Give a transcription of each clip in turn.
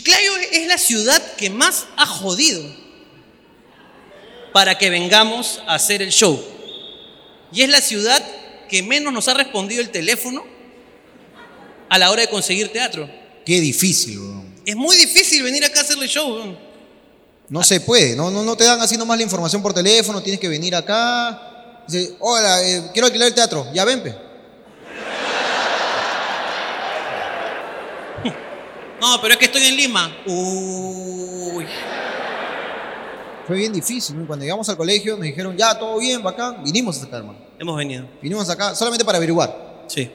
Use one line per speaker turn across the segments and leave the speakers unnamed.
Chiclayo es la ciudad que más ha jodido para que vengamos a hacer el show. Y es la ciudad que menos nos ha respondido el teléfono a la hora de conseguir teatro.
Qué difícil, weón.
Es muy difícil venir acá a hacerle show. weón.
No se puede, no, no, no te dan así nomás la información por teléfono, tienes que venir acá. Dice, hola, eh, quiero alquilar el teatro, ya ven, pe.
No, pero es que estoy en Lima. Uy.
Fue bien difícil, ¿no? Cuando llegamos al colegio nos dijeron, ya, todo bien, bacán, vinimos hasta acá, hermano.
Hemos venido.
Vinimos acá solamente para averiguar.
Sí.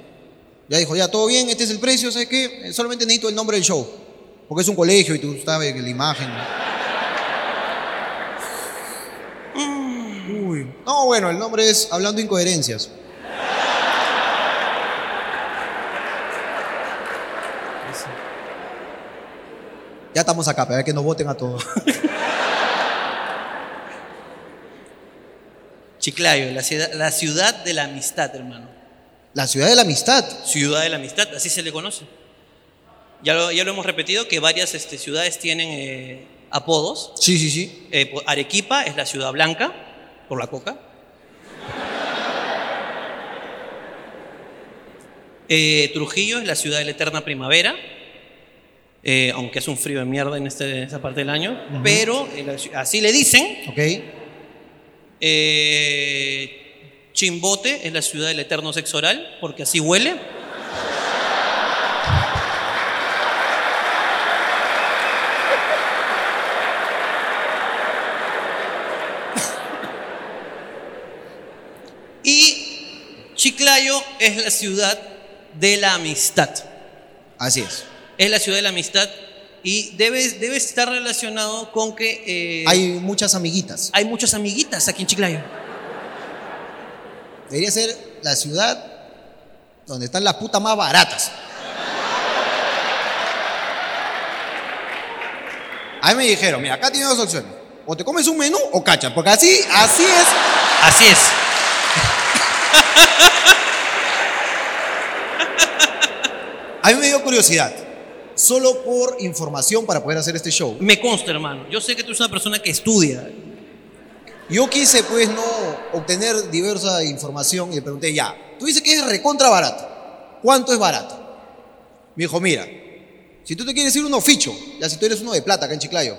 Ya dijo, ya, todo bien, este es el precio, ¿sabes qué? Eh, Solamente necesito el nombre del show. Porque es un colegio y tú sabes que la imagen. Uy. No, bueno, el nombre es Hablando Incoherencias. Ya estamos acá, para que nos voten a todos.
Chiclayo, la ciudad, la ciudad de la amistad, hermano.
La ciudad de la amistad.
Ciudad de la amistad, así se le conoce. Ya lo, ya lo hemos repetido que varias este, ciudades tienen eh, apodos.
Sí, sí, sí.
Eh, Arequipa es la ciudad blanca, por la coca. Eh, Trujillo es la ciudad de la eterna primavera, eh, aunque es un frío de mierda en, este- en esta parte del año, pero eh, así le dicen.
Ok.
Eh, Chimbote es la ciudad del eterno sexo oral, porque así huele. Y Chiclayo es la ciudad de la amistad.
Así es.
Es la ciudad de la amistad y debe, debe estar relacionado con que eh,
Hay muchas amiguitas.
hay muchas amiguitas aquí en Chiclayo.
Debería ser la ciudad donde están las putas más baratas. A mí me dijeron, mira, acá tienes dos opciones. O te comes un menú o cachas, porque así, así es.
Así es.
A mí me dio curiosidad, solo por información para poder hacer este show.
Me consta, hermano. Yo sé que tú eres una persona que estudia.
Yo quise, pues, no obtener diversa información y le pregunté, ya, tú dices que es recontra barato. ¿Cuánto es barato? Me dijo, mira, si tú te quieres ir uno ficho, ya si tú eres uno de plata acá en Chiclayo,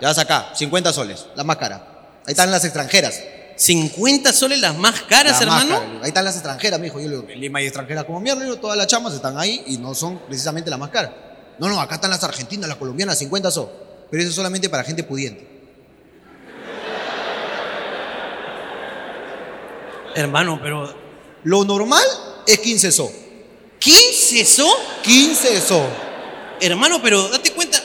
ya vas acá, 50 soles, la más cara. Ahí están las extranjeras.
50 soles las más caras,
la más
hermano.
cara. Ahí están las extranjeras, me dijo. Yo le digo, en Lima hay extranjeras como mierda, todas las chamas están ahí y no son precisamente las más caras. No, no, acá están las argentinas, las colombianas, 50 son. Pero eso es solamente para gente pudiente.
Hermano, pero.
Lo normal es 15 so.
¿15 eso?
15 so.
Hermano, pero date cuenta.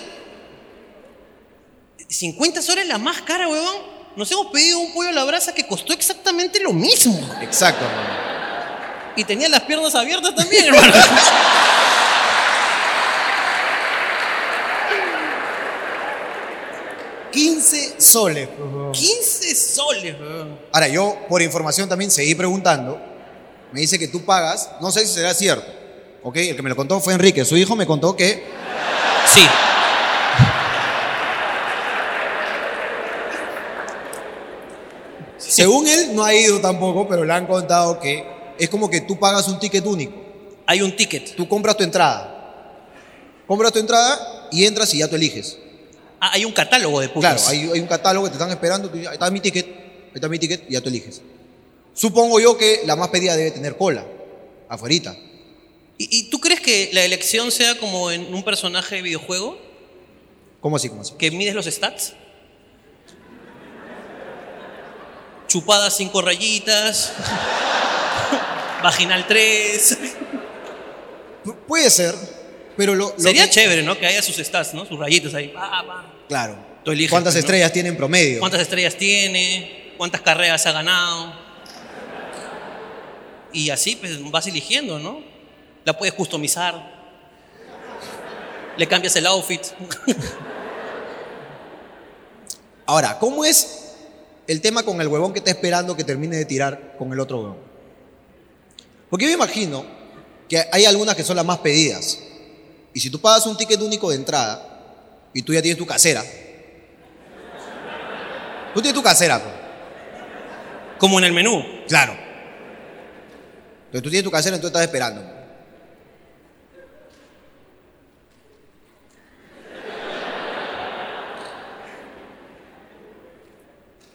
50 soles la más cara, huevón. Nos hemos pedido un pollo a la brasa que costó exactamente lo mismo.
Exacto, hermano.
Y tenía las piernas abiertas también, hermano.
soles.
15 soles.
Ahora, yo por información también seguí preguntando. Me dice que tú pagas, no sé si será cierto. ¿Ok? El que me lo contó fue Enrique. Su hijo me contó que
Sí.
Según él, no ha ido tampoco, pero le han contado que es como que tú pagas un ticket único.
Hay un ticket.
Tú compras tu entrada. Compras tu entrada y entras y ya tú eliges.
Ah, hay un catálogo de putas.
Claro, hay, hay un catálogo que te están esperando. tú ahí está mi ticket, ahí está mi ticket y ya tú eliges. Supongo yo que la más pedida debe tener cola, afuerita.
¿Y, y tú crees que la elección sea como en un personaje de videojuego?
¿Cómo así? ¿Cómo así?
¿Que mides los stats? Chupada cinco rayitas. Vaginal 3.
Pu- puede ser, pero lo, lo
Sería
que-
chévere, ¿no? Que haya sus stats, ¿no? Sus rayitas ahí. Pa, pa.
Claro.
Tú eliges,
¿Cuántas
pues, ¿no?
estrellas tiene en promedio?
¿Cuántas estrellas tiene? ¿Cuántas carreras ha ganado? Y así pues vas eligiendo, ¿no? La puedes customizar. Le cambias el outfit.
Ahora, ¿cómo es el tema con el huevón que está esperando que termine de tirar con el otro huevón? Porque yo me imagino que hay algunas que son las más pedidas. Y si tú pagas un ticket único de entrada, y tú ya tienes tu casera. Tú tienes tu casera, pues.
Como en el menú.
Claro. Entonces tú tienes tu casera, entonces estás esperando.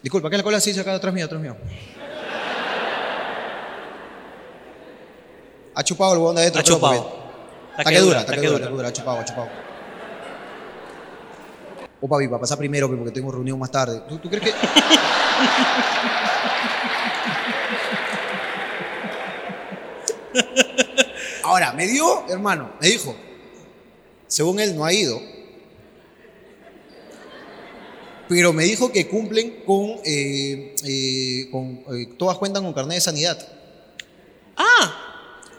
Disculpa, ¿qué es la cola dice acá atrás mío, atrás mío? Ha chupado el huevón de adentro.
Ha chupado.
Está que dura, está que dura, dura, ha chupado, ha chupado. Oh, papi, para pasar primero, porque tengo reunión más tarde. ¿Tú, tú crees que.? Ahora, me dio, hermano, me dijo, según él no ha ido, pero me dijo que cumplen con, eh, eh, con eh, todas cuentan con carnet de sanidad.
Ah,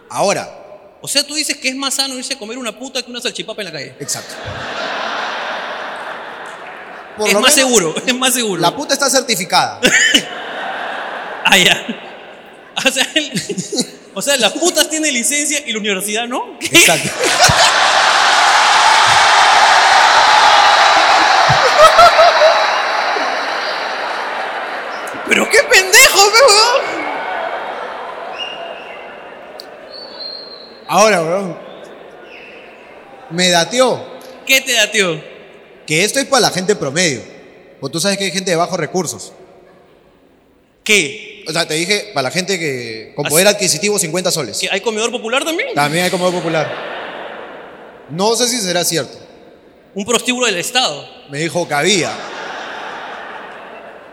Ahora,
o sea, tú dices que es más sano irse a comer una puta que una salchipapa en la calle.
exacto. Por
es
lo
más
menos,
seguro, es más seguro.
La puta está certificada.
Ah, ya. O sea, el- o sea, las putas tienen licencia y la universidad no. ¿Qué?
Exacto.
Pero qué pendejo, pe, weón.
Ahora, weón. Me dateó
¿Qué te da, tío?
Que esto es para la gente promedio. Pues tú sabes que hay gente de bajos recursos.
¿Qué?
O sea, te dije para la gente que con
Así-
poder adquisitivo 50 soles.
¿Que hay comedor popular también?
También hay comedor popular. No sé si será cierto.
Un prostíbulo del Estado.
Me dijo que había.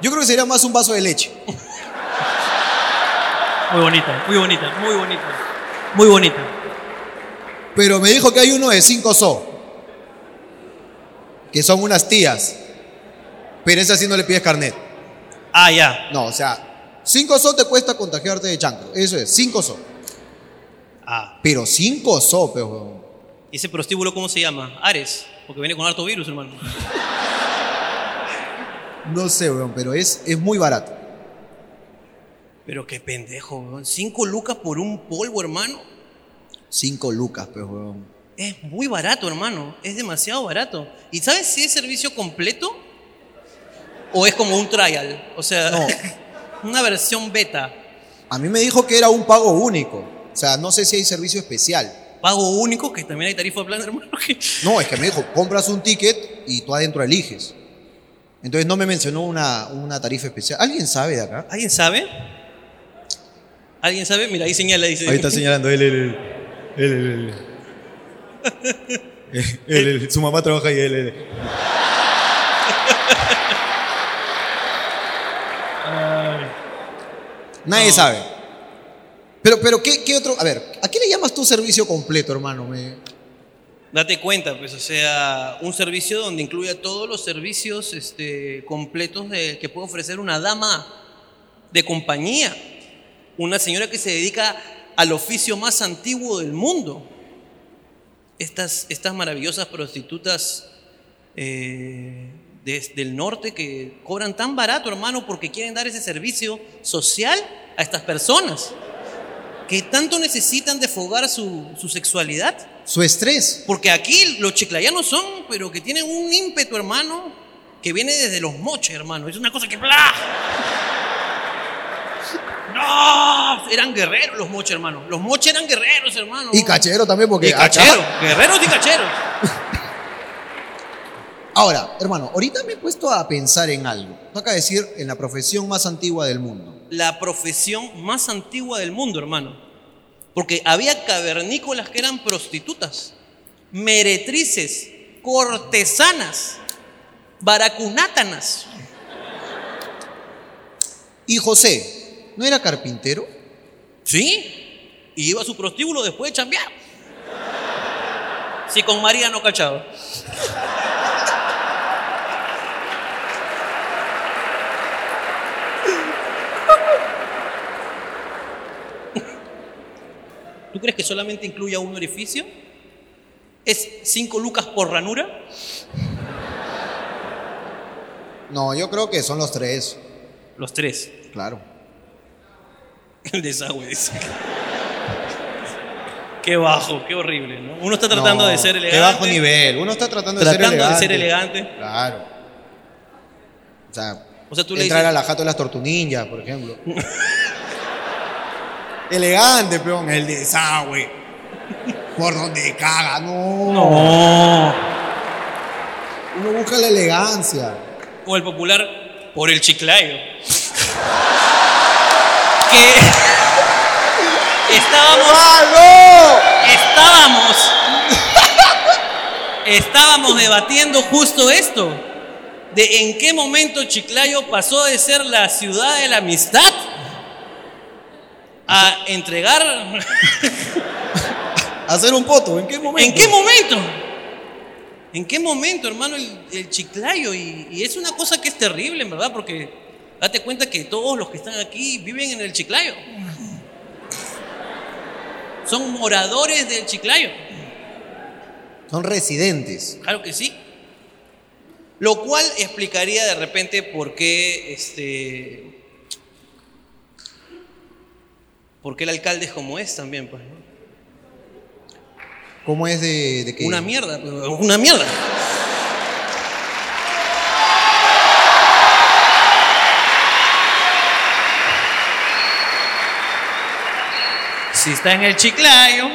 Yo creo que sería más un vaso de leche.
Muy bonita, muy bonita, muy bonita. Muy bonita.
Pero me dijo que hay uno de 5 so. Que son unas tías. Pero ese sí no le pides carnet.
Ah, ya.
No, o sea, 5 so te cuesta contagiarte de chancro. Eso es, 5 so.
Ah.
Pero 5 so, weón.
¿Y ese prostíbulo cómo se llama? Ares. Porque viene con harto virus, hermano.
No sé, weón, pero es, es muy barato.
Pero qué pendejo, weón. Cinco lucas por un polvo, hermano.
5 lucas, pues, weón.
Es muy barato, hermano. Es demasiado barato. ¿Y sabes si es servicio completo? ¿O es como un trial? O sea,
No.
una versión beta.
A mí me dijo que era un pago único. O sea, no sé si hay servicio especial.
Pago único, que también hay tarifa plan, hermano.
No, es que me dijo, compras un ticket y tú adentro eliges. Entonces no me mencionó una, una tarifa especial. ¿Alguien sabe de acá?
¿Alguien sabe? ¿Alguien sabe? Mira, ahí señala, dice.
Ahí está señalando, él, él, él. Él, él, él. Él, él, Su mamá trabaja ahí, él, él. Nadie sabe. Pero, pero ¿qué, ¿qué otro? A ver, ¿a qué le llamas tú servicio completo, hermano? Me-
Date cuenta, pues, o sea, un servicio donde incluya todos los servicios este, completos de, que puede ofrecer una dama de compañía, una señora que se dedica al oficio más antiguo del mundo. Estas, estas maravillosas prostitutas eh, del norte que cobran tan barato, hermano, porque quieren dar ese servicio social a estas personas que tanto necesitan desfogar su, su sexualidad.
Su estrés.
Porque aquí los chiclayanos son, pero que tienen un ímpetu, hermano, que viene desde los moches, hermano. Es una cosa que ¡bla! ¡No! Eran guerreros los moches, hermano. Los moches eran guerreros, hermano.
Y cachero también, porque.
Y cacheros. Guerreros y cacheros.
Ahora, hermano, ahorita me he puesto a pensar en algo. Toca decir en la profesión más antigua del mundo.
La profesión más antigua del mundo, hermano. Porque había cavernícolas que eran prostitutas, meretrices, cortesanas, baracunátanas.
Y José, ¿no era carpintero?
¿Sí? Y iba a su prostíbulo después de chambear. Si con María no cachaba. ¿Tú crees que solamente incluya un orificio? ¿Es cinco lucas por ranura?
No, yo creo que son los tres.
Los tres.
Claro.
El desagüe, dice. Qué bajo, qué horrible, ¿no? Uno está tratando
No,
de ser elegante.
Qué bajo nivel. Uno está tratando de
Tratando
ser
de
elegante.
ser elegante.
Claro. O sea,
O sea, tú le
entrar
dices-
a la jato de las tortuninjas, por ejemplo. elegante, peón. El desagüe. Por donde caga, no.
No.
Uno busca la elegancia.
O el popular por el chiclayo. Que estábamos,
¡Ah,
estábamos, estábamos debatiendo justo esto. De en qué momento Chiclayo pasó de ser la ciudad de la amistad a entregar.
Hacer un poto, ¿en qué momento?
¿En qué momento? ¿En qué momento, hermano, el, el chiclayo? Y, y es una cosa que es terrible, en verdad, porque date cuenta que todos los que están aquí viven en el chiclayo. Son moradores del chiclayo.
Son residentes.
Claro que sí. Lo cual explicaría de repente por qué este. por qué el alcalde es como es también, pues.
¿Cómo es de, de que
Una mierda, pues, una mierda. Si está en el chiclayo.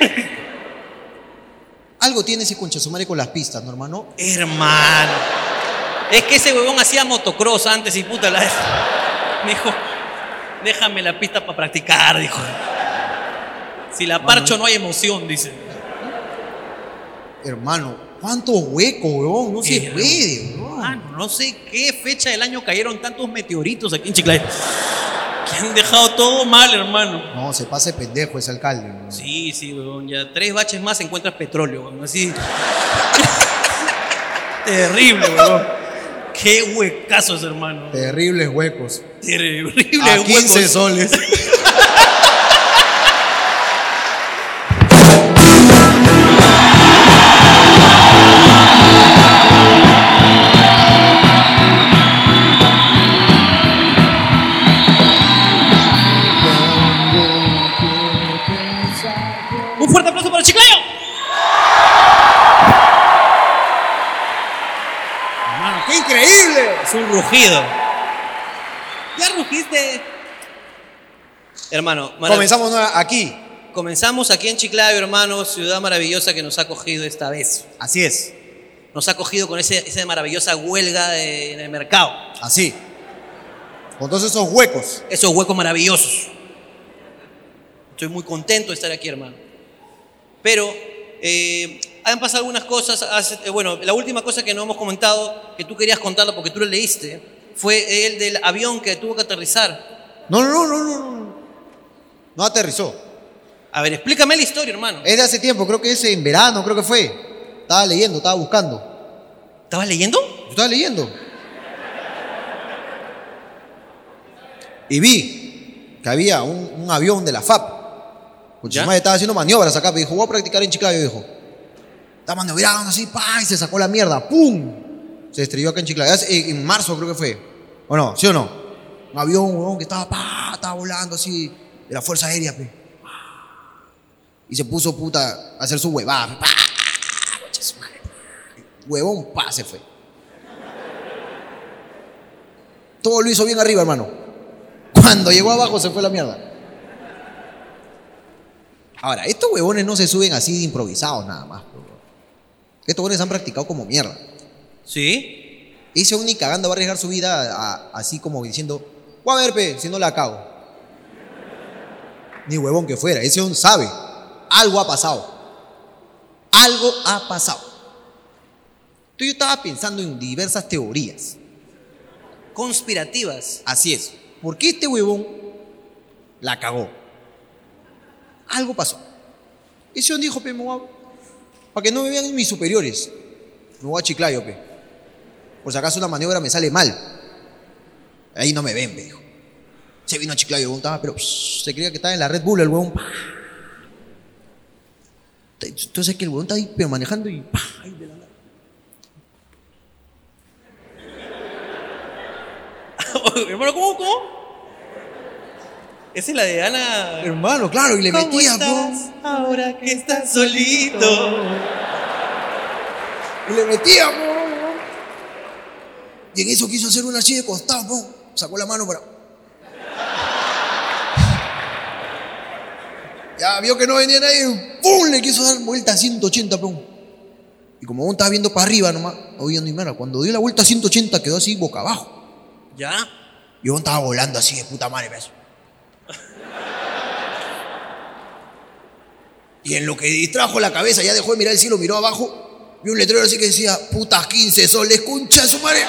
Algo tiene ese concha su madre con las pistas, ¿no, hermano?
Hermano. Es que ese huevón hacía motocross antes y puta la. Dijo, déjame la pista para practicar, dijo. Si la parcho no hay emoción, dice.
Hermano, ¿cuántos huecos, weón? No se
Eh,
puede, weón.
Mano, no sé qué fecha del año cayeron tantos meteoritos aquí en Chiclayo. Que han dejado todo mal, hermano.
No, se pase pendejo ese alcalde.
Sí, sí, weón. Ya tres baches más encuentras petróleo, weón. Así. Terrible, weón. Qué huecazos, hermano.
Terribles huecos.
Terrible
A 15
huecos.
soles.
Es un rugido. Ya rugiste. Hermano, marav-
Comenzamos aquí.
comenzamos aquí en Chiclayo, hermano, ciudad maravillosa que nos ha acogido esta vez.
Así es.
Nos ha acogido con ese, esa maravillosa huelga de- en el mercado.
Así. Con todos esos huecos.
Esos huecos maravillosos. Estoy muy contento de estar aquí, hermano. Pero eh, han pasado algunas cosas. hace- eh, bueno, la última cosa que no hemos comentado, que tú querías contarlo porque tú lo leíste, fue el del avión que tuvo que aterrizar.
No, no, no, no, no, no. No aterrizó.
A ver, explícame la historia, hermano.
Es de hace tiempo, creo que es en verano, creo que fue. Estaba leyendo, estaba buscando.
¿Estabas leyendo?
Yo estaba leyendo. Y vi que había un, un avión de la FAP. Madre estaba haciendo maniobras acá, pero dijo, voy a practicar en Chiclayo, dijo. Está maniobrando así, pa, y se sacó la mierda, ¡pum! Se estrelló acá en Chiclayo. Hace- En, marzo creo que fue. ¿O no? ¿Sí o no? Un avión, huevón, que estaba, pa, estaba volando así, de la Fuerza Aérea, pe. Y se puso, puta, a hacer su huevada. Huevón, pa, se fue. Todo lo hizo bien arriba, hermano. Cuando llegó abajo se fue la mierda. Ahora, estos huevones no se suben así de improvisados nada más. Bro. Estos huevones han practicado como mierda.
Sí.
Ese ni cagando va a arriesgar su vida a- así como diciendo, voy a ver, pe, si no la cago. Ni huevón que fuera. Ese un sabe. Algo ha pasado. Algo ha pasado. Entonces yo estaba pensando en diversas teorías.
Conspirativas.
Así es. ¿Por qué este huevón la cagó? Algo pasó. Ese hombre dijo, pe, me voy a- para que no me vean mis superiores, me voy a Chiclayo, pe. Por si acaso una maniobra me sale mal. Ahí no me ven, pe, dijo. Se vino a Chiclayo, el estaba, pero se creía que estaba en la Red Bull, el huevón. Entonces que el huevón está ahí pero manejando y pa, ahí de la
hermano, ¿cómo? ¿Cómo? Esa es la de Ana.
Hermano, claro, y le
¿Cómo
metía,
estás
po.
ahora que estás solito?
Y le metía, po. Y en eso quiso hacer una así de costado, po. Sacó la mano para. Ya vio que no venía nadie, ¡pum! Le quiso dar vuelta a 180, pum. Y como aún estaba viendo para arriba nomás, no viendo ni nada. Cuando dio la vuelta a 180 quedó así boca abajo.
¿Ya?
Y aún estaba volando así de puta madre, ¿ves? Y en lo que distrajo la cabeza, ya dejó de mirar el cielo, miró abajo, vio un letrero así que decía, putas 15 soles, concha su madre.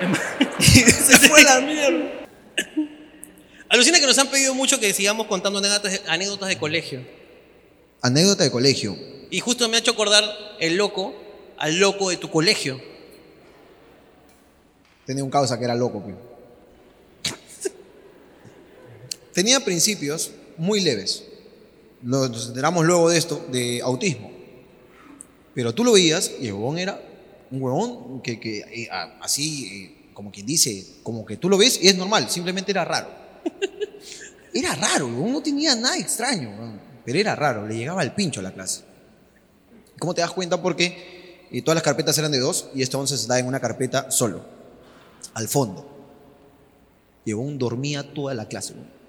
Se fue la mierda. Alucina que nos han pedido mucho que sigamos contando anécdotas, anécdotas de colegio.
Anécdota de colegio.
Y justo me ha hecho acordar el loco al loco de tu colegio.
Tenía un causa que era loco, pe. Tenía principios muy leves. Nos enteramos luego de esto, de autismo. Pero tú lo veías y el huevón era un huevón que, que, eh, así, eh, como quien dice, como que tú lo ves y es normal, simplemente era raro. Era raro, el huevón no tenía nada extraño, pero era raro, le llegaba al pincho a la clase. ¿Cómo te das cuenta? Porque eh, todas las carpetas eran de dos y este once se estaba en una carpeta solo, al fondo. Y el huevón dormía toda la clase. huevón.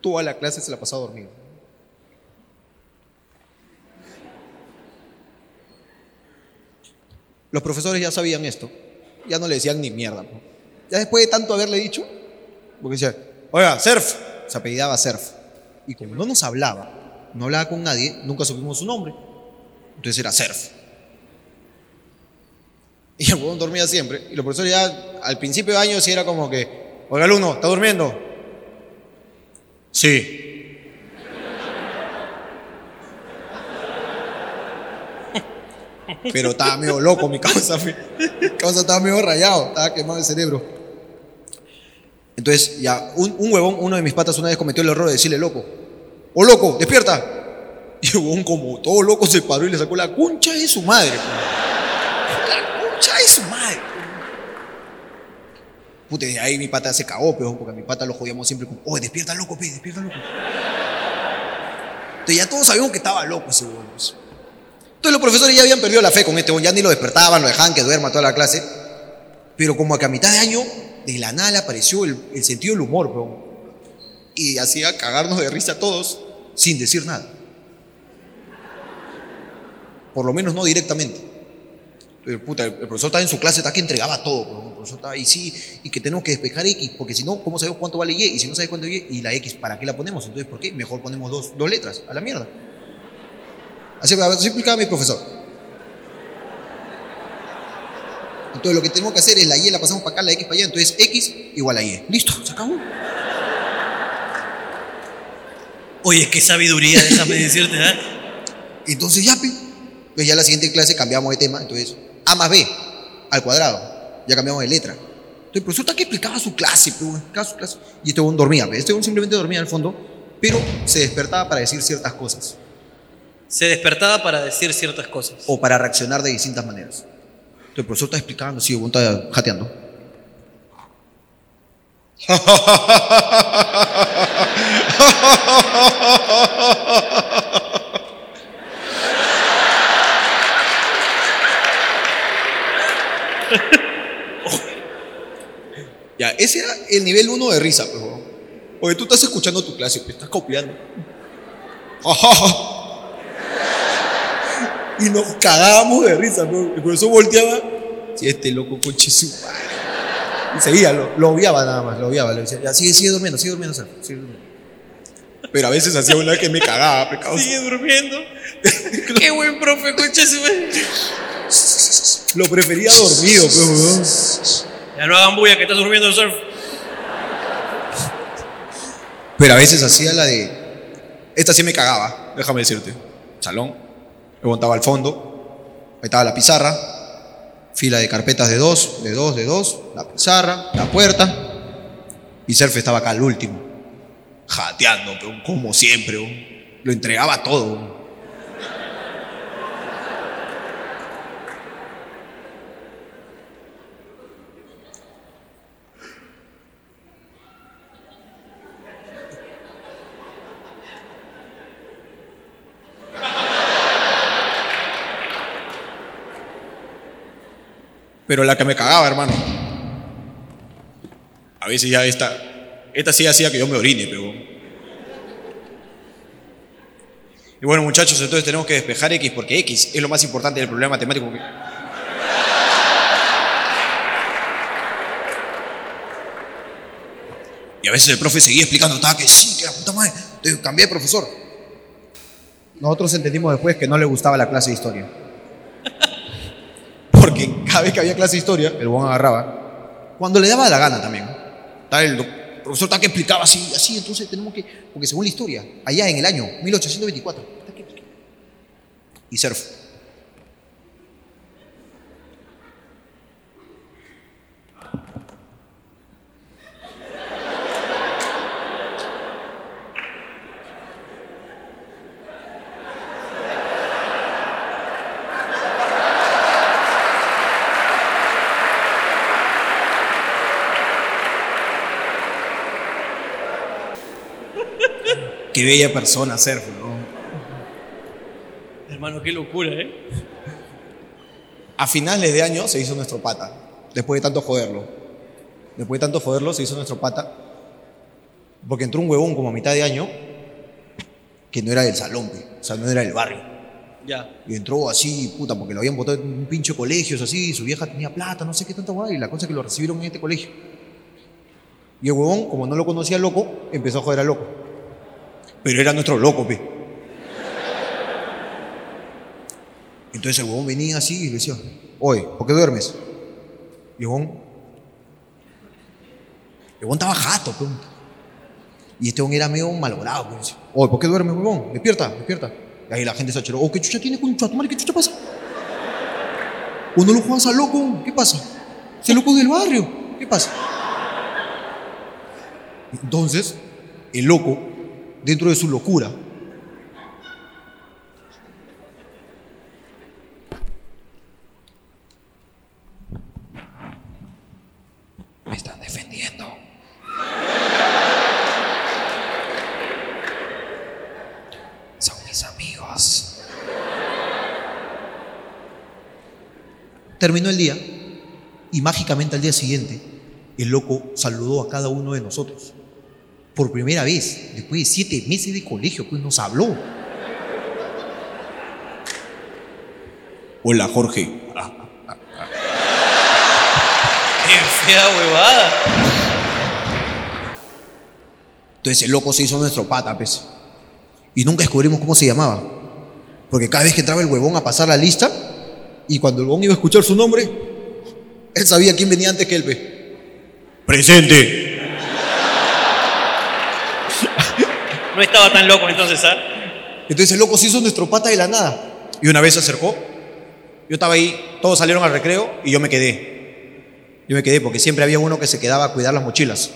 Toda la clase se la pasaba dormido. Los profesores ya sabían esto. Ya no le decían ni mierda. Ya después de tanto haberle dicho, porque decía, oiga, surf. Se apellidaba surf. Y como no nos hablaba, no hablaba con nadie, nunca supimos su nombre. Entonces era surf. Y el huevón dormía siempre. Y los profesores ya al principio de año sí era como que, oiga, alumno, ¿está durmiendo? Sí. Pero estaba medio loco mi causa. Mi causa estaba medio rayado, estaba quemado el cerebro. Entonces, ya, un, un huevón, uno de mis patas una vez cometió el error de decirle loco. ¡Oh, loco, despierta! Y huevón, como todo loco, se paró y le sacó la concha de su madre. pe. La concha de su madre. Puta, ahí mi pata se cagó, peor, porque a mi pata lo jodíamos siempre con, oye, despierta loco, pe, despierta loco. Entonces ya todos sabíamos que estaba loco ese huevón. pues. Entonces los profesores ya habían perdido la fe con este huevón, ya ni lo despertaban, lo dejaban que duerma toda la clase. Pero como que a mitad de año, de la nada le apareció el, sentido del humor, peón. Y hacía cagarnos de risa a todos sin decir nada. Por lo menos no directamente. Pero, puta, el profesor estaba en su clase, está que entregaba todo. El profesor estaba ahí, sí, y que tenemos que despejar X, porque si no, ¿cómo sabemos cuánto vale Y? Y si no sabes cuánto Y, y la X, ¿para qué la ponemos? Entonces, ¿por qué? Mejor ponemos dos, dos letras, a la mierda. Así, así explicaba mi profesor. Entonces lo que tenemos que hacer es la Y la pasamos para acá, la X para allá. Entonces X igual a Y. Listo, se acabó.
Oye, qué sabiduría, déjame decirte, ¿eh?
Entonces ya. Pues ya la siguiente clase cambiamos de tema. Entonces A más B al cuadrado. Ya cambiamos de letra. Entonces el profesor está que explicaba su clase, explicaba su clase. Y este hombre dormía. pe. Este hombre simplemente dormía al fondo, pero se despertaba para decir ciertas cosas.
Se despertaba para decir ciertas cosas.
o para reaccionar de distintas maneras. Entonces el profesor está explicando, sí, el está jateando. Ya, ese era el nivel uno de risa, pues, huevón. Oye, tú estás escuchando tu clase, pues, estás copiando. Y nos cagábamos de risa, ¿no? El profesor volteaba. Si este loco coche su. Y seguía, lo, lo obviaba nada más, lo obviaba. Le decía, ya, sigue, sigue durmiendo, sigue durmiendo, Sar, sigue durmiendo. Pero a veces hacía una que me cagaba, pecado.
Sigue durmiendo. Qué buen profe, concha su madre.
Lo prefería dormido, pues, weón.
Ya no hagan bulla que estás durmiendo el surf.
Pero a veces hacía la de. Esta sí me cagaba, déjame decirte. Salón. Me montaba al fondo. Ahí estaba la pizarra. Fila de carpetas de dos, de dos, de dos. La pizarra, la puerta. Y Surf estaba acá al último. Jateando, pero como siempre. Lo entregaba todo.
Pero la que me cagaba, hermano. A veces ya esta, esta sí hacía que yo me orine, pero... Y bueno, muchachos, entonces tenemos que despejar X porque X es lo más importante del problema matemático. que- Y a veces el profe seguía explicando, estaba que sí, que la puta madre. Entonces cambié de profesor.
Nosotros entendimos después que no le gustaba la clase de historia.
Porque cada vez que había clase de historia,
El buen agarraba. Cuando le daba la gana también. El profesor está que explicaba así, así, entonces tenemos que. Porque según la historia, allá en el año 1824. está que- Y surf.
Qué bella persona surf, ¿no?
Hermano, qué locura, ¿eh?
A finales de año se hizo nuestro pata, después de tanto joderlo. Después de tanto joderlo se hizo nuestro pata, porque entró un huevón como a mitad de año que no era del salón, o sea, no era del barrio.
Ya.
Y entró así, puta, porque lo habían botado en un pinche colegio, así, su vieja tenía plata, no sé qué tanta guay, y la cosa es que lo recibieron en este colegio. Y el huevón, como no lo conocía loco, empezó a joder al loco.
Pero era nuestro loco, pe.
Entonces el huevón venía así y le decía, oye, ¿por qué duermes? Y el huevón, el huevón estaba jato, pe. Y este huevón era medio malogrado. Decía, Oye, ¿por qué duermes, huevón? Despierta, despierta. Y ahí la gente se achoró, oh, ¿qué chucha tiene con tu madre? ¿Qué chucha pasa? ¿O no lo juegas al loco? ¿Qué pasa? Ese loco del barrio, ¿qué pasa? Entonces, el loco, dentro de su locura,
Me están defendiendo. Son mis amigos.
Terminó el día y mágicamente al día siguiente el loco saludó a cada uno de nosotros. Por primera vez, después de siete meses de colegio, pues nos habló.
Hola, Jorge. Ah,
Qué fea huevada.
Entonces el loco se hizo nuestro pata, pues. Y nunca descubrimos cómo se llamaba. Porque cada vez que entraba el huevón a pasar la lista, y cuando el huevón iba a escuchar su nombre, él sabía quién venía antes que él, pues.
Presente.
Estaba tan loco entonces, ¿ah?
Entonces el loco se hizo nuestro pata de la nada.
Y una vez se acercó. Yo estaba ahí, todos salieron al recreo y yo me quedé. Yo me quedé porque siempre había uno que se quedaba a cuidar las mochilas.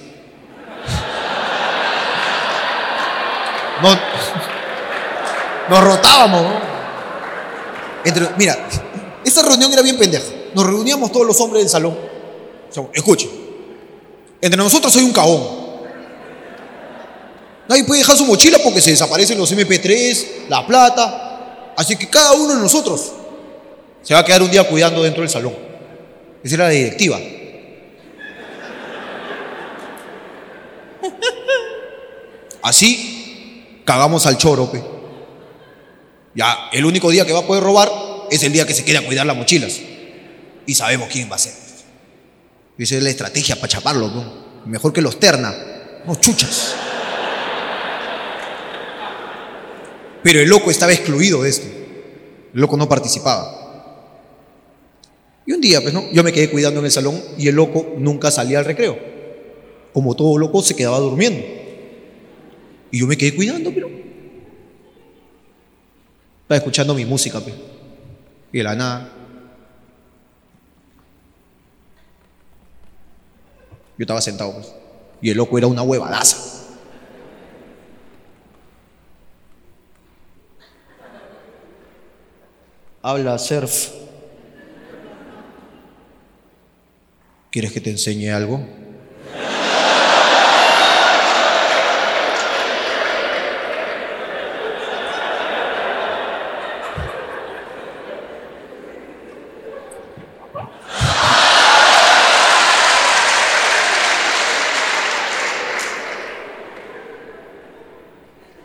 No, nos rotábamos, mira, esta reunión era bien pendeja. Nos reuníamos todos los hombres del salón.
O escuche. Entre nosotros hay un cagón.
Nadie puede dejar su mochila porque se desaparecen los MP3, la plata. Así que cada uno de nosotros se va a quedar un día cuidando dentro del salón. Esa era la directiva. Así cagamos al choro, pe. Ya, el único día que va a poder robar es el día que se quede a cuidar las mochilas. Y sabemos quién va a ser. Esa es la estrategia para chaparlo, ¿no? Mejor que los terna. No, chuchas. Pero el loco estaba excluido de esto. El loco no participaba. Y un día, pues, ¿no? Yo me quedé cuidando en el salón y el loco nunca salía al recreo. Como todo loco, se quedaba durmiendo. Y yo me quedé cuidando, pero. Estaba escuchando mi música, pues. Y de la nada. Yo estaba sentado, pues. Y el loco era una huevadaza. Habla surf. ¿Quieres que te enseñe algo?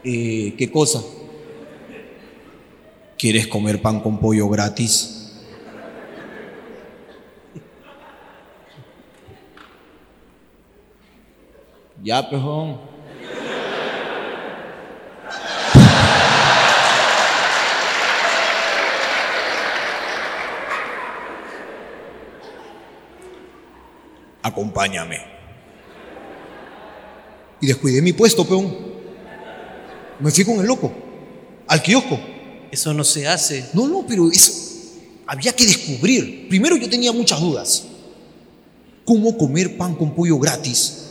Eh, ¿Qué cosa? ¿Quieres comer pan con pollo gratis? Ya, pejón. Acompáñame. Y descuidé mi puesto, peón. Me fui con el loco, al kiosco.
Eso no se hace.
No, no, pero eso había que descubrir. Primero yo tenía muchas dudas. ¿Cómo comer pan con pollo gratis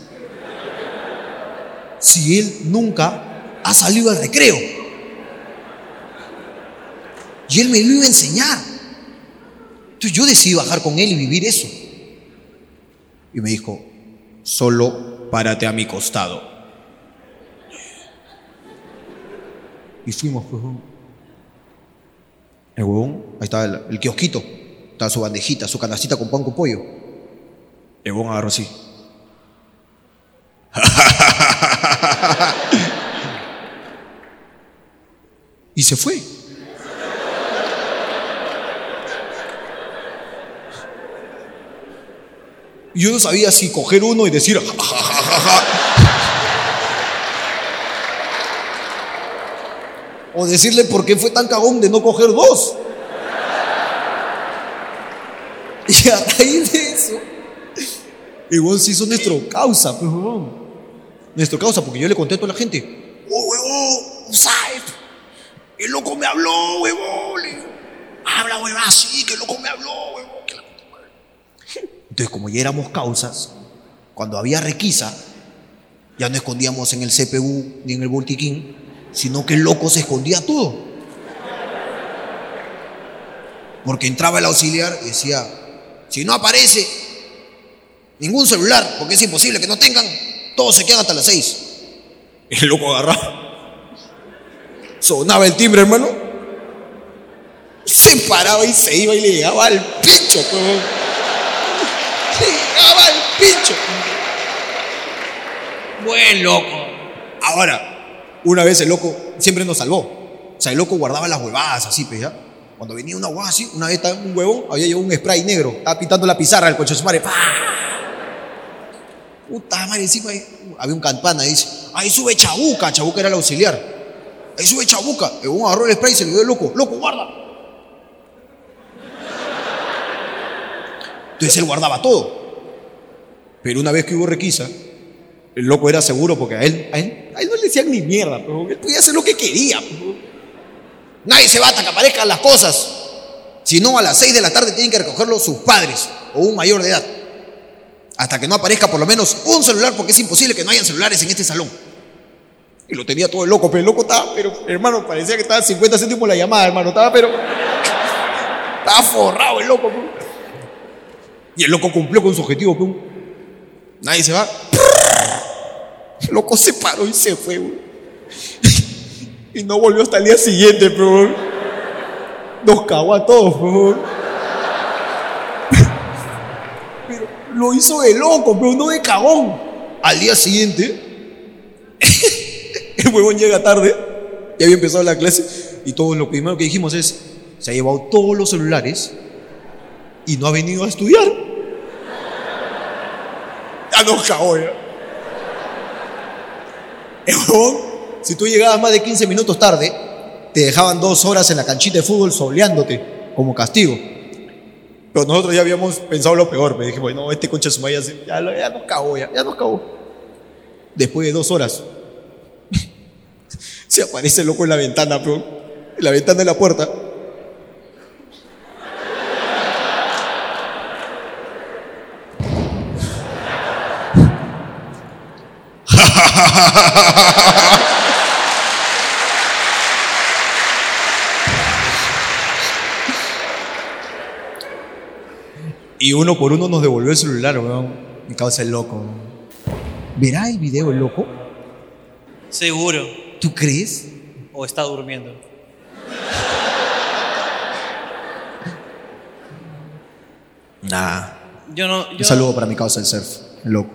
si él nunca ha salido al recreo? Y él me lo iba a enseñar. Entonces yo decidí bajar con él y vivir eso. Y me dijo, solo párate a mi costado. Y fuimos. El huevón, ahí estaba el, el kiosquito, estaba su bandejita, su canastita con pan con pollo. El huevón agarró así. y se fue. Yo no sabía si coger uno y decir, "Ja, ja, ja, ja, O decirle por qué fue tan cagón de no coger dos. Y a raíz de eso, igual se hizo nuestro causa, pues, huevón. Nuestro causa, porque yo le conté a la gente, oh, huevón, ¿sabes? El loco me habló, huevón. Habla, huevón, sí, que el loco me habló, huevón. que la puta madre". Entonces, como ya éramos causas, cuando había requisa, ya no escondíamos en el CPU ni en el Voltiquín, sino que el loco se escondía todo. Porque entraba el auxiliar y decía, si no aparece ningún celular, porque es imposible que no tengan, todos se quedan hasta las seis. El loco agarraba. Sonaba el timbre, hermano. Se paraba y se iba y le llegaba al pincho, pues. Le llegaba al pincho.
Buen loco.
Ahora, una vez el loco siempre nos salvó. O sea, el loco guardaba las huevadas así, pues ya. Cuando venía una huevada así, una vez un huevón, había llevado un spray negro, estaba pintando la pizarra del coche de su madre. ¡Pah! Puta madre, encima ahí, había un campana y dice, ahí sube Chabuca, Chabuca era el auxiliar. Ahí sube Chabuca. El huevón agarró el spray y se le dio el loco, loco, guarda. Entonces él guardaba todo. Pero una vez que hubo requisa, el loco era seguro porque a él, a él, a él no le decían ni mierda, pero él podía hacer lo que quería. Nadie se va hasta que aparezcan las cosas. Si no, a las 6 de la tarde tienen que recogerlo sus padres o un mayor de edad. Hasta que no aparezca por lo menos un celular, porque es imposible que no hayan celulares en este salón. Y lo tenía todo el loco, pero el loco estaba, pero hermano, parecía que estaba 50 céntimos la llamada, hermano. Estaba, pero. Estaba forrado el loco, pero. Y el loco cumplió con su objetivo, pero. Nadie se va. Loco se paró y se fue. Y no volvió hasta el día siguiente, pero. Nos cagó a todos. Pero lo hizo de loco, pero no de cagón. Al día siguiente, el huevón llega tarde, ya había empezado la clase, y todo lo primero que dijimos es: se ha llevado todos los celulares y no ha venido a estudiar. Ya nos cagó, ya. Si tú llegabas más de 15 minutos tarde, te dejaban dos horas en la canchita de fútbol soleándote como castigo. Pero nosotros ya habíamos pensado lo peor. Me dije, bueno, este concha de su madre ya, ya, nos cagó, ya, ya nos cagó. Después de dos horas, se aparece el loco en la ventana, pero en la ventana de la puerta. Y uno por uno nos devolvió el celular, weón. Mi causa el loco. ¿Verá el video el loco?
Seguro.
¿Tú crees?
O está durmiendo.
Nah.
Yo no.
Un
Yo,
saludo para mi causa el surf, el loco.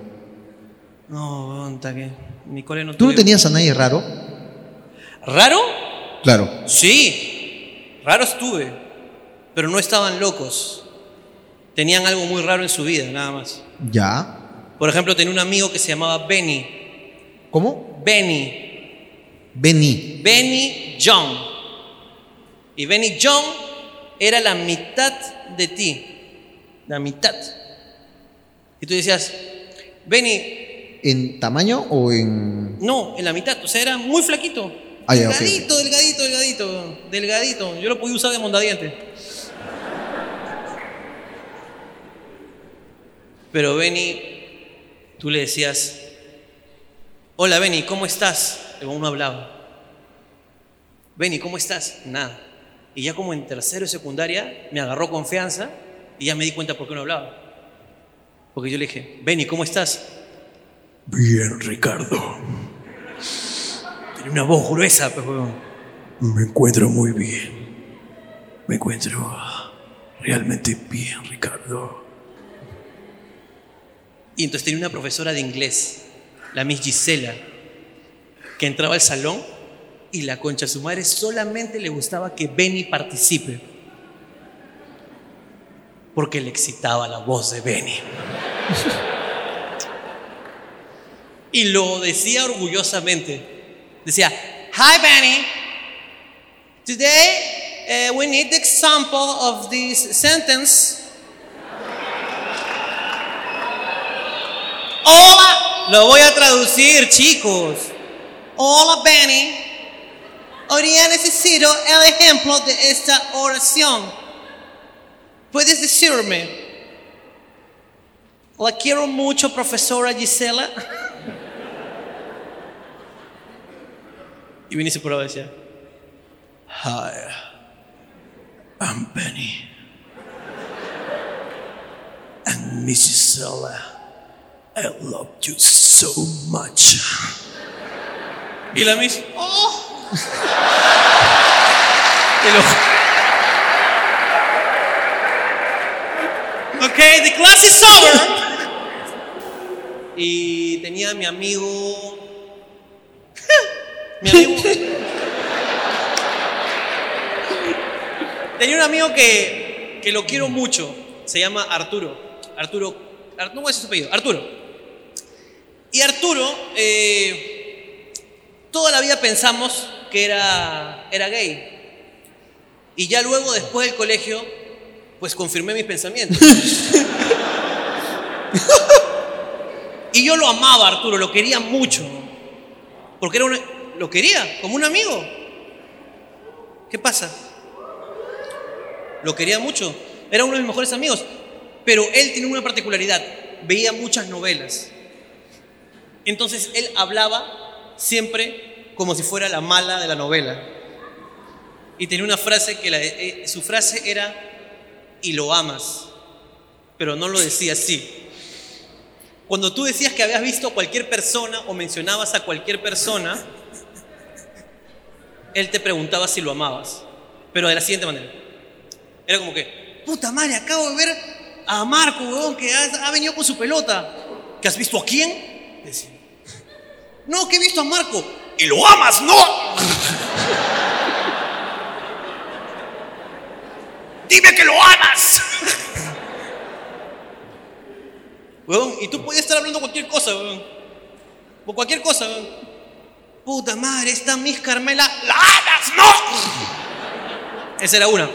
No, weón, que. Mi cole no
¿Tú no
tuve-
tenías a nadie raro?
¿Raro?
Claro.
Sí, raro estuve, pero no estaban locos. Tenían algo muy raro en su vida, nada más.
Ya.
Por ejemplo, tenía un amigo que se llamaba Benny.
¿Cómo?
Benny.
Benny.
Benny John. Y Benny John era la mitad de ti. La mitad. Y tú decías, Benny,
¿En tamaño o en.?
no, en la mitad. O sea, era muy flaquito.
Ah, ya,
delgadito, delgadito, delgadito, delgadito. Yo lo podía usar de mondadiente. Pero Benny, tú le decías, hola Benny, ¿cómo estás? El no hablaba. Benny, ¿cómo estás? Nada. Y ya como en tercero y secundaria me agarró confianza y ya me di cuenta por qué no hablaba. Porque yo le dije, Benny, ¿cómo estás? Bien, Ricardo. Tiene una voz gruesa, pues, huevón. Me encuentro muy bien. Me encuentro realmente bien, Ricardo. Y entonces tenía una profesora de inglés, la Miss Gisela, que entraba al salón y la concha a su madre solamente le gustaba que Benny participe. Porque le excitaba la voz de Benny. y lo decía orgullosamente. Decía, Hi Benny, today uh, we need the example of this sentence. Hola, lo voy a traducir, chicos. Hola, Benny. Hoy necesito el ejemplo de esta oración. ¿Puedes decirme? La quiero mucho, profesora Gisela. Y Vinicio por ahí decía, Hi, I'm Benny. And Miss Gisela. I love you so much. Y la Miss, oh. Y lo- Okay, the class is over. Y tenía a mi amigo. Mi amigo. tenía un amigo que, que lo quiero mucho. Se llama Arturo. Arturo. Ar- no voy a decir su apellido. Arturo. Y Arturo, eh, toda la vida pensamos que era, era gay. Y ya luego, después del colegio, pues confirmé mis pensamientos. y yo lo amaba, Arturo, lo quería mucho. Porque era un, lo quería, como un amigo. ¿Qué pasa? Lo quería mucho. Era uno de mis mejores amigos. Pero él tenía una particularidad. Veía muchas novelas. Entonces él hablaba siempre como si fuera la mala de la novela. Y tenía una frase que la- eh, su frase era, y lo amas, pero no lo decía así. Cuando tú decías que habías visto a cualquier persona o mencionabas a cualquier persona, él te preguntaba si lo amabas, pero de la siguiente manera. Era como que, puta madre, acabo de ver a Marco, weón, que ha, venido con su pelota. ¿Que has visto a quién? Decía. No, que he visto a Marco. ¿Y lo amas? No. Dime que lo amas. Weón, y tú podías estar hablando cualquier cosa, weón. O cualquier cosa, weón. Puta madre, esta Miss Carmela, ¡la amas! ¡No! Esa era una.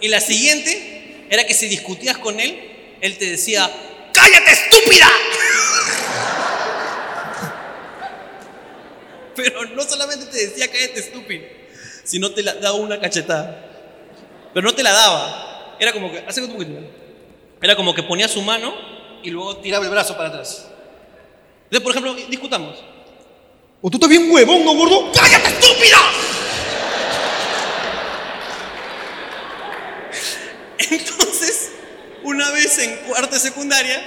Y la siguiente era que si discutías con él, él te decía, ¡cállate, estúpida! Pero no solamente te decía, cállate, estúpido, sino te la daba una cachetada. Pero no te la daba. Era como que, hace un. Era como que ponía su mano y luego tiraba el brazo para atrás. Entonces, por ejemplo, discutamos.
¿O tú estás bien huevón, no gordo?
¡Cállate, estúpida! Entonces, una vez en cuarta secundaria,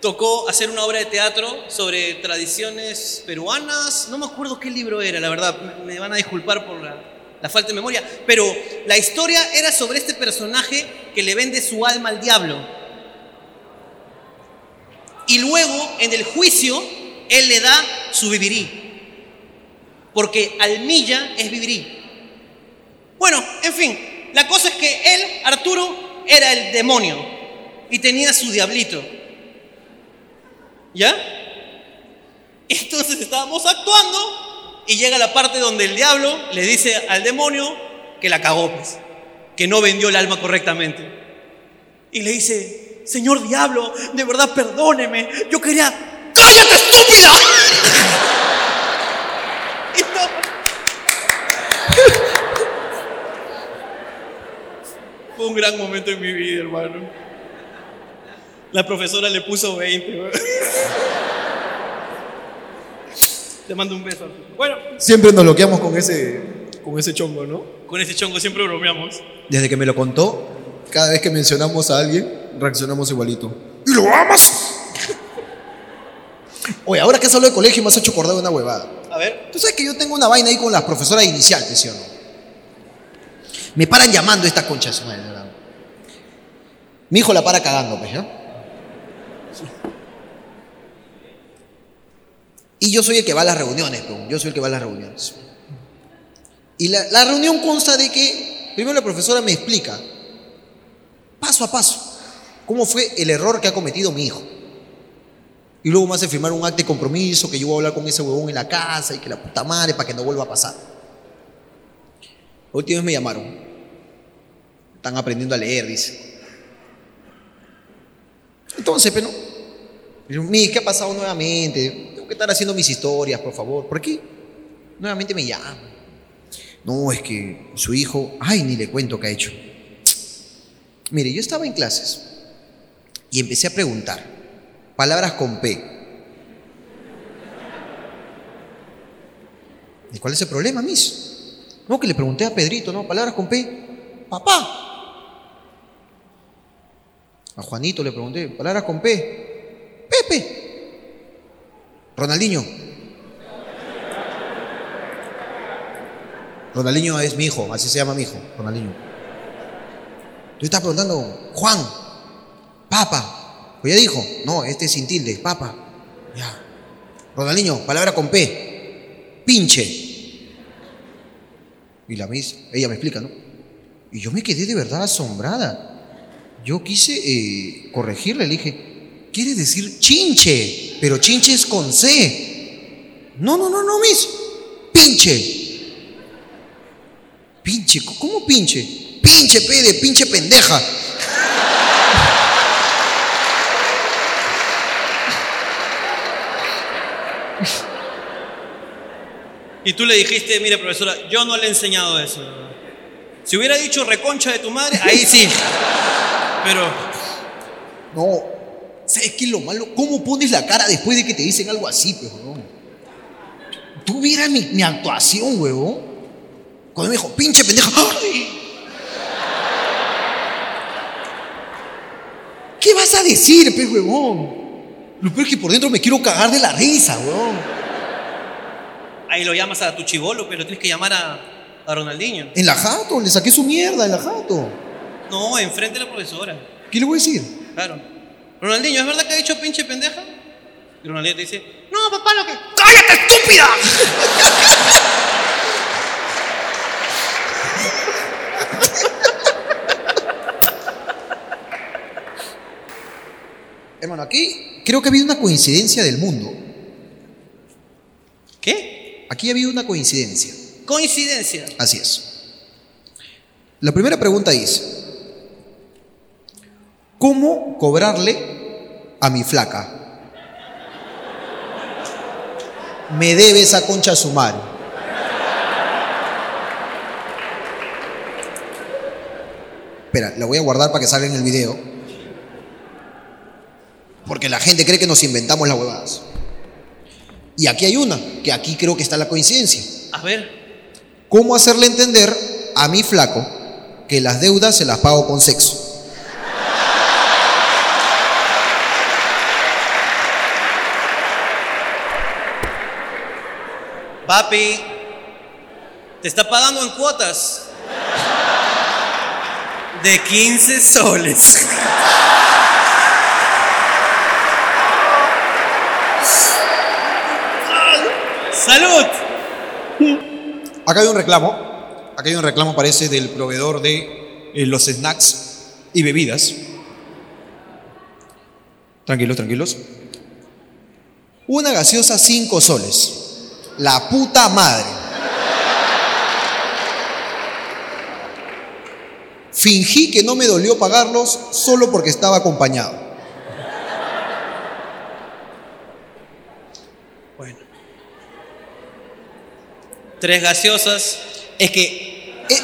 tocó hacer una obra de teatro sobre tradiciones peruanas. No me acuerdo qué libro era, la verdad. Me me van a disculpar por la, la falta de memoria. Pero la historia era sobre este personaje que le vende su alma al diablo. Y luego, en el juicio, él le da su vivirí. porque almilla es vivirí. Bueno, en fin, la cosa es que él, Arturo, era el demonio y tenía su diablito. ¿Ya? Entonces estábamos actuando y llega la parte donde el diablo le dice al demonio que la cagó, pues, que no vendió el alma correctamente. Y le dice, Señor diablo, de verdad perdóneme, yo quería... ¡Cállate, estúpida! Y no- Fue un gran momento en mi vida, hermano. La profesora le puso 20. weón. Te mando un beso. Bueno,
Siempre nos bloqueamos con ese, con ese chongo, ¿no?
con ese chongo siempre bromeamos.
Desde que me lo contó, cada vez que mencionamos a alguien, reaccionamos igualito. ¿Y lo amas? Oye, ahora que has hablado de colegio me has hecho acordar de una huevada.
A ver,
Tú sabes que yo tengo una vaina ahí con las profesoras iniciales, ¿sí o no? Me paran llamando esta concha de su madre, ¿verdad? Mi hijo la para cagando, pues. Y yo soy el que va a las reuniones, pues, yo soy el que va a las reuniones. Y la, la reunión consta de que, primero la profesora me explica, paso a paso, cómo fue el error que ha cometido mi hijo. Y luego me hace firmar un acto de compromiso que yo voy a hablar con ese huevón en la casa y que la puta madre para que no vuelva a pasar. La última vez me llamaron. Están aprendiendo a leer, dice. Entonces, pero, pero ¿qué ha pasado nuevamente? Tengo que estar haciendo mis historias, por favor. ¿Por qué? Nuevamente me llaman. No, es que su hijo, ay, ni le cuento qué ha hecho. Mire, yo estaba en clases y empecé a preguntar palabras con P. ¿Y cuál es el problema, Miss? No, que le pregunté a Pedrito, ¿no? Palabras con P. Papá. A Juanito le pregunté, palabras con P. Pepe. Ronaldinho. Ronaldinho es mi hijo, así se llama mi hijo, Ronaldinho. Tú estás preguntando, Juan, papa. Pues dijo, no, este es sin tilde, papa. Ya. Ronaldinho, palabra con P. Pinche. Y la mis, ella me explica, ¿no? Y yo me quedé de verdad asombrada. Yo quise eh, corregirle, le dije, quiere decir chinche, pero chinche es con C. No, no, no, no, mis. Pinche. Pinche, ¿cómo pinche? Pinche, P de pinche pendeja.
Y tú le dijiste, mire profesora, yo no le he enseñado eso. Si hubiera dicho reconcha de tu madre, ahí sí. Pero
No, ¿sabes qué es lo malo? ¿Cómo pones la cara después de que te dicen algo así, huevón? Tú vieras mi, mi actuación, huevón. Cuando me dijo, pinche pendeja. ¡ay! ¿Qué vas a decir, pues, huevón? Lo peor es que por dentro me quiero cagar de la risa, huevón.
Ahí lo llamas a tu chivolo, pero tienes que llamar a, a Ronaldinho.
En la jato, le saqué su mierda en la jato.
No, enfrente de la profesora.
¿Qué le voy a decir?
Claro. Ronaldinho, ¿es verdad que ha dicho pinche pendeja? Y Ronaldinho te dice, no, papá, lo que... ¡Cállate, estúpida!
Hermano, aquí creo que ha habido una coincidencia del mundo. Aquí ha habido una coincidencia.
Coincidencia.
Así es. La primera pregunta dice, ¿cómo cobrarle a mi flaca? Me debe esa concha a su madre. Espera, la voy a guardar para que salga en el video. Porque la gente cree que nos inventamos las huevadas. Y aquí hay una, que aquí creo que está la coincidencia.
A ver,
¿Cómo hacerle entender a mi flaco que las deudas se las pago con sexo?
papi, te está pagando en cuotas de 15 soles. ¡Salud!
Acá hay un reclamo. Acá hay un reclamo, parece, del proveedor de eh, los snacks y bebidas. Tranquilos, tranquilos. Una gaseosa 5 soles. La puta madre. Fingí que no me dolió pagarlos solo porque estaba acompañado.
Tres gaseosas.
Es que. eh,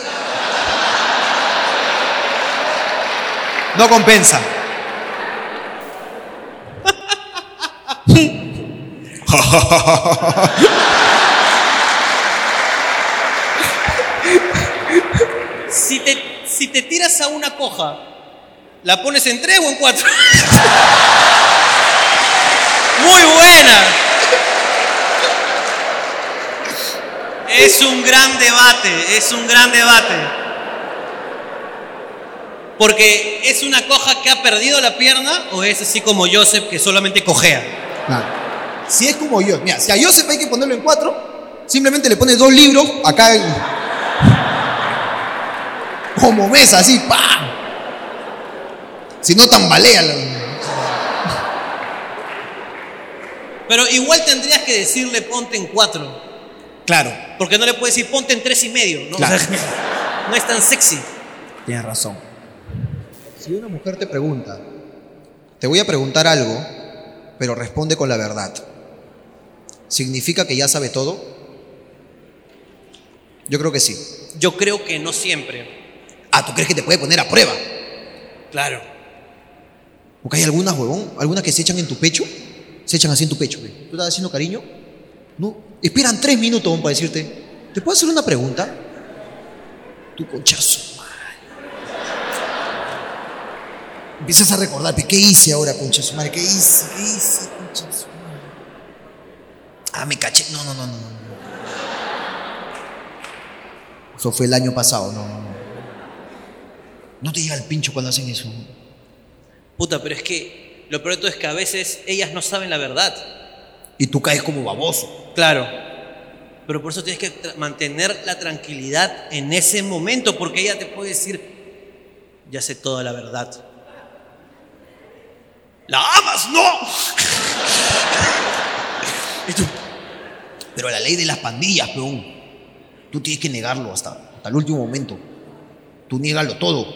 no compensa.
Si te, si te tiras a una coja, ¿la pones en tres o en cuatro? Muy buena. Es un gran debate, es un gran debate. Porque es una coja que ha perdido la pierna o es así como Joseph que solamente cojea.
Claro. Si es como yo, mira, si a Joseph hay que ponerlo en cuatro, simplemente le pones dos libros acá en. Como mesa, así, ¡pam! Si no tambalea. la-
Pero igual tendrías que decirle ponte en cuatro.
Claro,
Porque no le puedes decir ponte en tres y medio. ¿no? O sea,
Claro.
no es tan sexy.
tienes razón. Si una mujer te pregunta, te voy a preguntar algo, pero responde con la verdad. ¿Significa que ya sabe todo? Yo creo que sí.
Yo creo que no siempre.
Ah, ¿tú crees que te puede poner a prueba?
Claro.
Porque hay algunas, huevón, algunas que se echan en tu pecho, se echan así en tu pecho. güey. ¿Tú estás haciendo cariño? No, esperan tres minutos para decirte, ¿te puedo hacer una pregunta? Tu conchazo. madre. Empiezas a recordar, "Pe, ¿qué hice ahora, conchazo? Madre? ¿Qué hice? ¿Qué hice, conchazo? madre? Ah, me caché. No, no, no, no, no. Eso fue el año pasado, no, no, no. No te llega el pincho cuando hacen eso.
Puta, pero es que lo peor de todo es que a veces ellas no saben la verdad.
Y tú caes como baboso.
Claro. Pero por eso tienes que mantener la tranquilidad en ese momento, porque ella te puede decir, ya sé toda la verdad. ¿La amas? ¡No!
Pero la ley de las pandillas, peón. Tú tienes que negarlo hasta, hasta el último momento. Tú niégalo todo.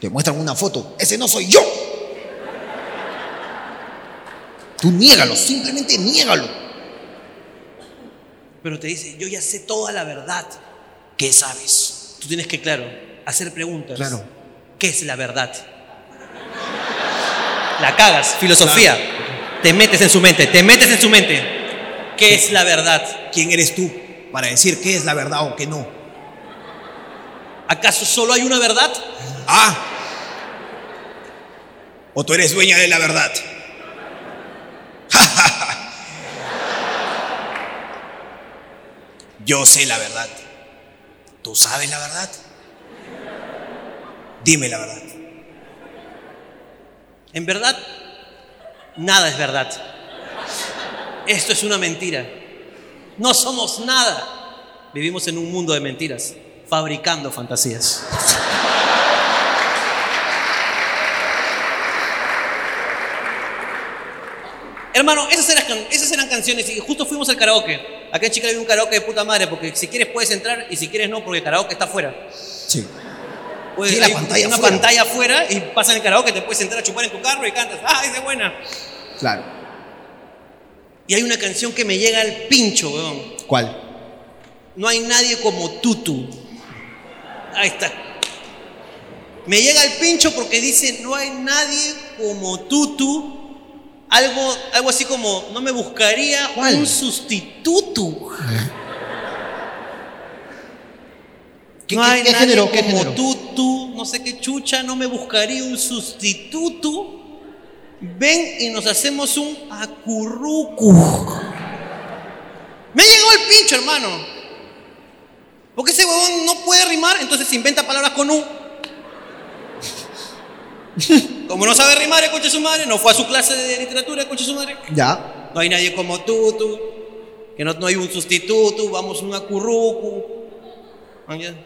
Te muestran una foto. Ese no soy yo. Tú niégalo, simplemente niégalo.
Pero te dice, yo ya sé toda la verdad.
¿Qué sabes?
Tú tienes que, claro, hacer preguntas.
Claro.
¿Qué es la verdad? La cagas, filosofía. Te metes en su mente, te metes en su mente. ¿Qué es la verdad?
¿Quién eres tú para decir qué es la verdad o qué no?
¿Acaso solo hay una verdad?
Ah. ¿O tú eres dueña de la verdad? Yo sé la verdad. ¿Tú sabes la verdad? Dime la verdad.
En verdad, nada es verdad. Esto es una mentira. No somos nada. Vivimos en un mundo de mentiras, fabricando fantasías. Hermano, esas eran, can- esas eran canciones y justo fuimos al karaoke. Acá en Chica había un karaoke de puta madre, porque si quieres puedes entrar y si quieres no, porque el karaoke está afuera.
Sí.
Puedes-
Sí, la
hay
pantalla
una pantalla afuera y pasan el karaoke, te puedes entrar a chupar en tu carro y cantas. ¡Ah, es de buena!
Claro.
Y hay una canción que me llega al pincho, weón.
¿Cuál?
No hay nadie como Tutu. Ahí está. Me llega al pincho porque dice, no hay nadie como Tutu. Algo, algo así como, no me buscaría
¿Cuál?
un sustituto.
¿Qué-
no hay
qué
nadie
género,
como
género?
Tutu, no sé qué chucha, no me buscaría un sustituto. Ven y nos hacemos un acurrucu. Me llegó el pincho, hermano. Porque ese huevón no puede rimar, entonces inventa palabras con U. Como no sabe rimar, escucha su madre, no fue a su clase de literatura, escucha su madre.
Ya.
No hay nadie como tú, tú. que no, no hay un sustituto, vamos a un acurrucu.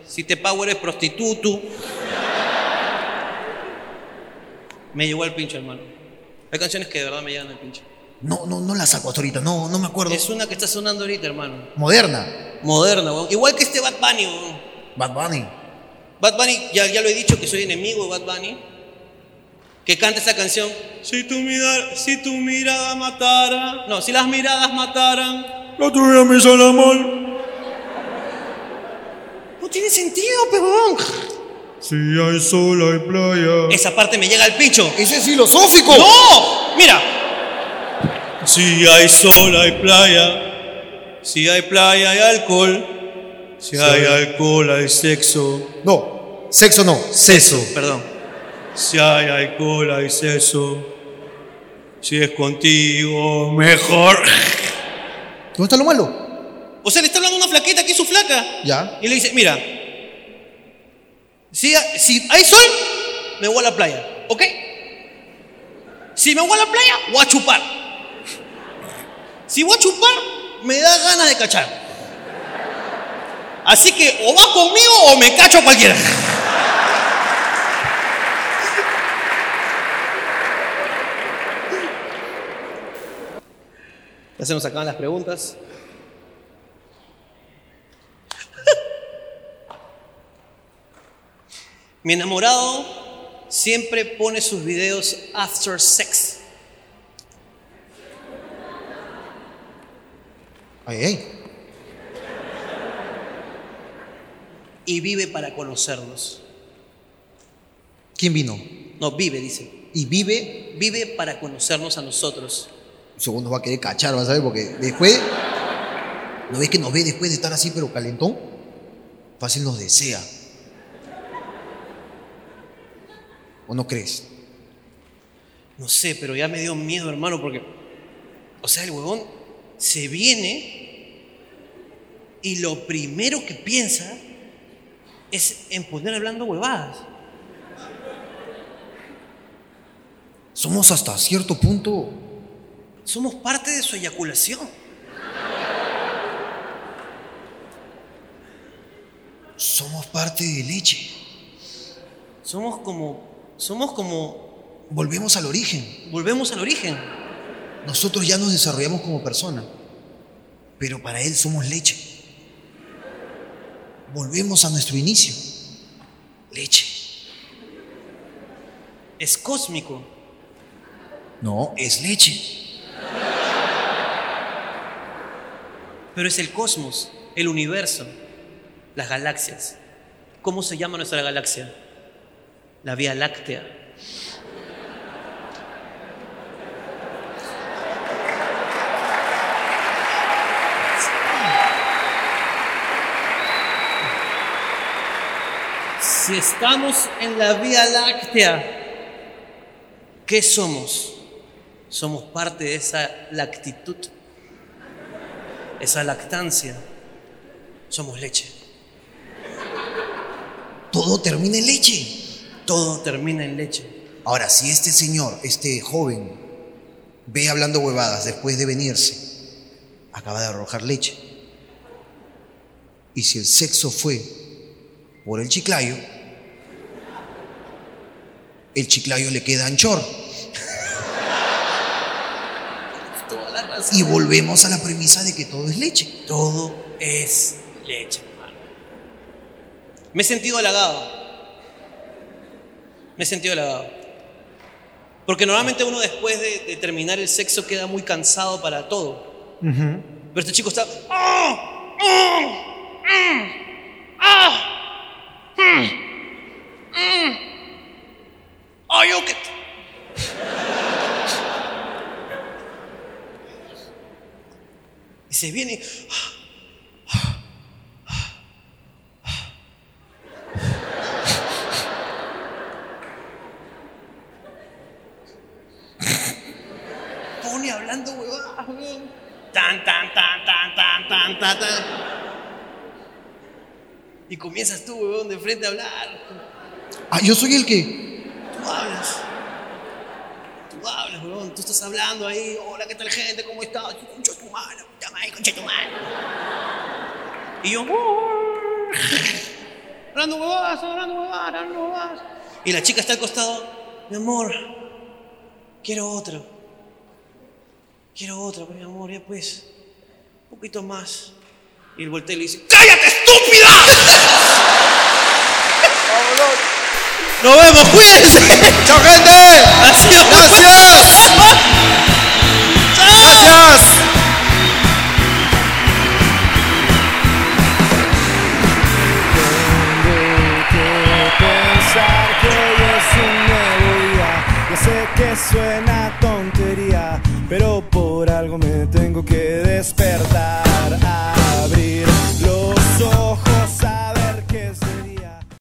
Si te pago eres prostituto. Me llegó al pincho, hermano. Hay canciones que de verdad me llegan al pincho.
No, no, no la saco hasta ahorita, no, no me acuerdo.
Es una que está sonando ahorita, hermano.
Moderna.
Moderna, weón. Igual que este Bad Bunny, weón.
Bad Bunny.
Bad Bunny, ya, ya lo he dicho que soy enemigo de Bad Bunny. Que canta esta canción. Si tu mirada, si tu mirada matara. No, si las miradas mataran.
No tuviera mi sol amor.
No tiene sentido, pebón.
Si hay sol, hay playa.
Esa parte me llega al pincho.
Ese es filosófico.
¡No! Mira. Si hay sol, hay playa. Si hay playa, hay alcohol. Si hay alcohol, hay sexo.
No, sexo no, seso.
Perdón. Si hay alcohol, hay sexo. Si es contigo, mejor.
¿Dónde está lo malo?
O sea, le está hablando una flaquita que es su flaca.
Ya.
Y le dice, mira, si, si hay sol, me voy a la playa, ¿ok? Si me voy a la playa, voy a chupar. Si voy a chupar, me da ganas de cachar. Así que o va conmigo o me cacho a cualquiera. Ya se nos acaban las preguntas. Mi enamorado siempre pone sus videos after sex.
Ay, ay.
y vive para conocernos.
¿Quién vino?
No, vive, dice.
Y vive,
Vive para conocernos a nosotros.
Según nos va a querer cachar, vas a ver, porque después, ¿no ves que nos ve después de estar así, pero calentón? Fácil nos desea. ¿O no crees?
No sé, pero ya me dio miedo, hermano, porque, o sea, el huevón se viene y lo primero que piensa es en poner hablando huevadas.
Somos hasta cierto punto
Somos parte de su eyaculación.
somos parte de leche.
Somos como, somos como,
Volvemos al origen.
volvemos al origen.
Nosotros ya nos desarrollamos como persona, pero para Él somos leche. Volvemos a nuestro inicio. Leche.
Es cósmico.
No, es leche.
Pero es el cosmos, el universo, las galaxias. ¿Cómo se llama nuestra galaxia? La Vía Láctea. Si estamos en la Vía Láctea, ¿qué somos? Somos parte de esa lactitud esa lactancia, somos leche.
Todo termina en leche.
Todo termina en leche.
Ahora, si este señor, este joven, ve hablando huevadas después de venirse, acaba de arrojar leche. Y si el sexo fue por el chiclayo, el chiclayo le queda anchor.
Toda la razón.
Y volvemos a la premisa de que todo es leche.
Todo es leche, hermano. Me he sentido halagado. Me he sentido halagado. Porque normalmente uno después de, de terminar el sexo queda muy cansado para todo. Pero este chico está. ¡Ah! ¡Ah! ¡Ah! ¡Ah! ¡Mm! ¡Mm! ¡Ay, yo qué- Y se viene. Pone hablando huevadas, weón. Tan, tan, tan, tan, tan, tan, tan, tan. Y comienzas tú, huevón, de frente a hablar.
Ah, yo soy el que.
Tú hablas. Tú hablas, huevón. Tú estás hablando ahí, hola, ¿qué tal gente? ¿Cómo estás? Concha tu madre, tu madre. Y yo, hablando huevadas, hablando huevadas, hablando huevadas. Y la chica está al costado, mi amor, quiero otro. Quiero otro, mi amor, ya pues, un poquito más. Y el voltea y le dice, ¡cállate, estúpida! Nos vemos, cuídense.
¡Chao, gente!
Ha sido muy
¡Gracias! ¡Gracias!
Suena